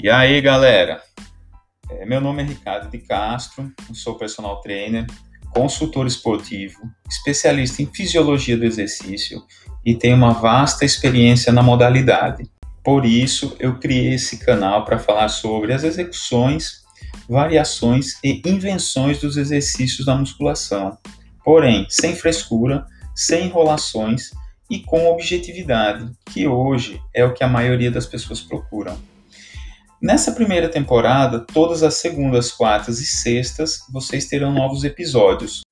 E aí, galera? É, meu nome é Ricardo de Castro, sou personal trainer, consultor esportivo, especialista em fisiologia do exercício e tenho uma vasta experiência na modalidade. Por isso, eu criei esse canal para falar sobre as execuções, variações e invenções dos exercícios da musculação. Porém, sem frescura, sem enrolações e com objetividade, que hoje é o que a maioria das pessoas procuram. Nessa primeira temporada, todas as segundas, quartas e sextas, vocês terão novos episódios.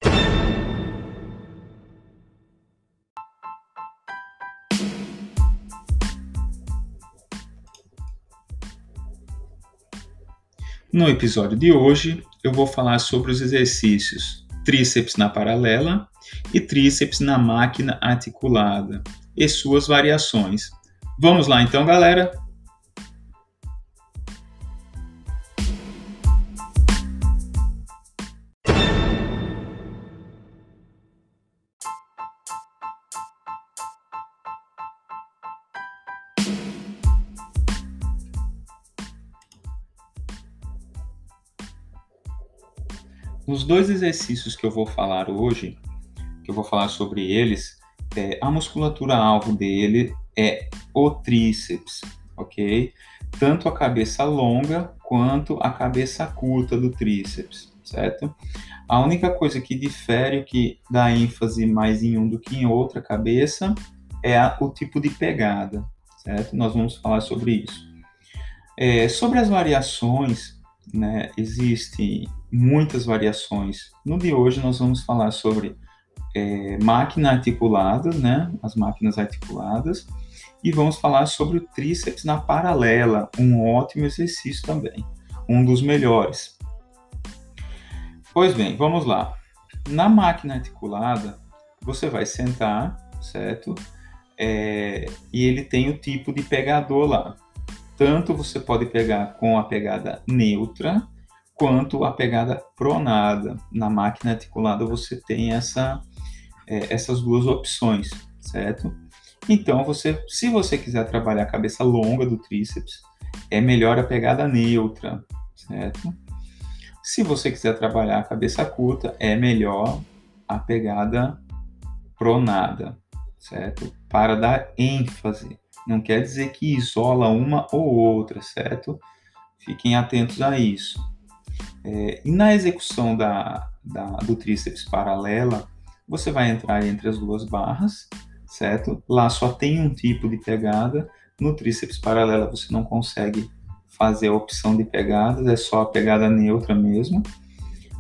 No episódio de hoje, eu vou falar sobre os exercícios tríceps na paralela e tríceps na máquina articulada e suas variações. Vamos lá então, galera? Os dois exercícios que eu vou falar hoje, que eu vou falar sobre eles, é, a musculatura alvo dele é o tríceps, ok? Tanto a cabeça longa quanto a cabeça curta do tríceps, certo? A única coisa que difere, que dá ênfase mais em um do que em outra cabeça, é a, o tipo de pegada, certo? Nós vamos falar sobre isso. É, sobre as variações, né, existem muitas variações. No de hoje nós vamos falar sobre é, máquina articulada, né, as máquinas articuladas, e vamos falar sobre o tríceps na paralela, um ótimo exercício também, um dos melhores. Pois bem, vamos lá. Na máquina articulada, você vai sentar, certo? É, e ele tem o tipo de pegador lá. Tanto você pode pegar com a pegada neutra, quanto a pegada pronada. Na máquina articulada você tem essa, é, essas duas opções, certo? Então, você, se você quiser trabalhar a cabeça longa do tríceps, é melhor a pegada neutra, certo? Se você quiser trabalhar a cabeça curta, é melhor a pegada pronada, certo? Para dar ênfase. Não quer dizer que isola uma ou outra, certo? Fiquem atentos a isso. É, e na execução da, da, do tríceps paralela, você vai entrar entre as duas barras, certo? Lá só tem um tipo de pegada. No tríceps paralela você não consegue fazer a opção de pegadas, é só a pegada neutra mesmo.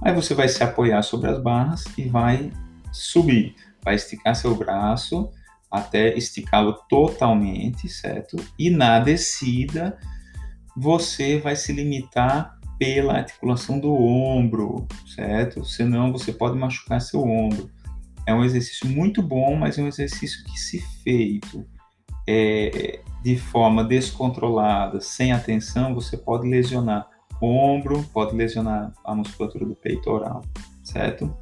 Aí você vai se apoiar sobre as barras e vai subir. Vai esticar seu braço até esticá-lo totalmente, certo? E na descida você vai se limitar pela articulação do ombro, certo? Senão você pode machucar seu ombro. É um exercício muito bom, mas é um exercício que, se feito é, de forma descontrolada, sem atenção, você pode lesionar o ombro, pode lesionar a musculatura do peitoral, certo?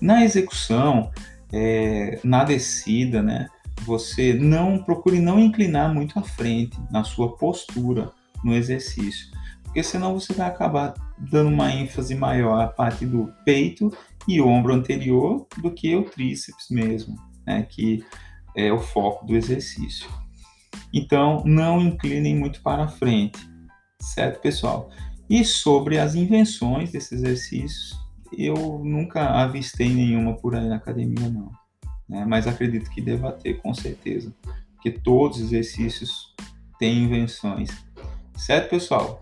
Na execução, é, na descida, né, você não procure não inclinar muito à frente na sua postura no exercício porque senão você vai acabar dando uma ênfase maior à parte do peito e ombro anterior do que o tríceps mesmo, né, que é o foco do exercício. Então, não inclinem muito para frente, certo, pessoal? E sobre as invenções desses exercícios, eu nunca avistei nenhuma por aí na academia, não. Né? Mas acredito que deva ter, com certeza. Porque todos os exercícios têm invenções. Certo, pessoal?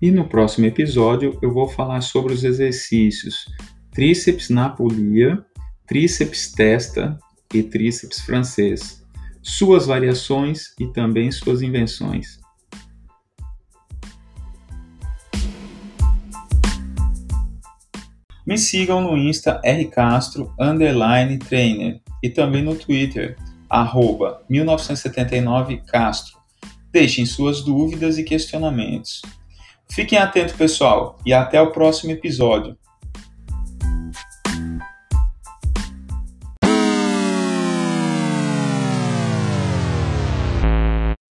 E no próximo episódio eu vou falar sobre os exercícios tríceps na polia, tríceps testa e tríceps francês, suas variações e também suas invenções. Me sigam no Insta rcastro underline trainer e também no Twitter arroba 1979castro. Deixem suas dúvidas e questionamentos. Fiquem atentos, pessoal, e até o próximo episódio.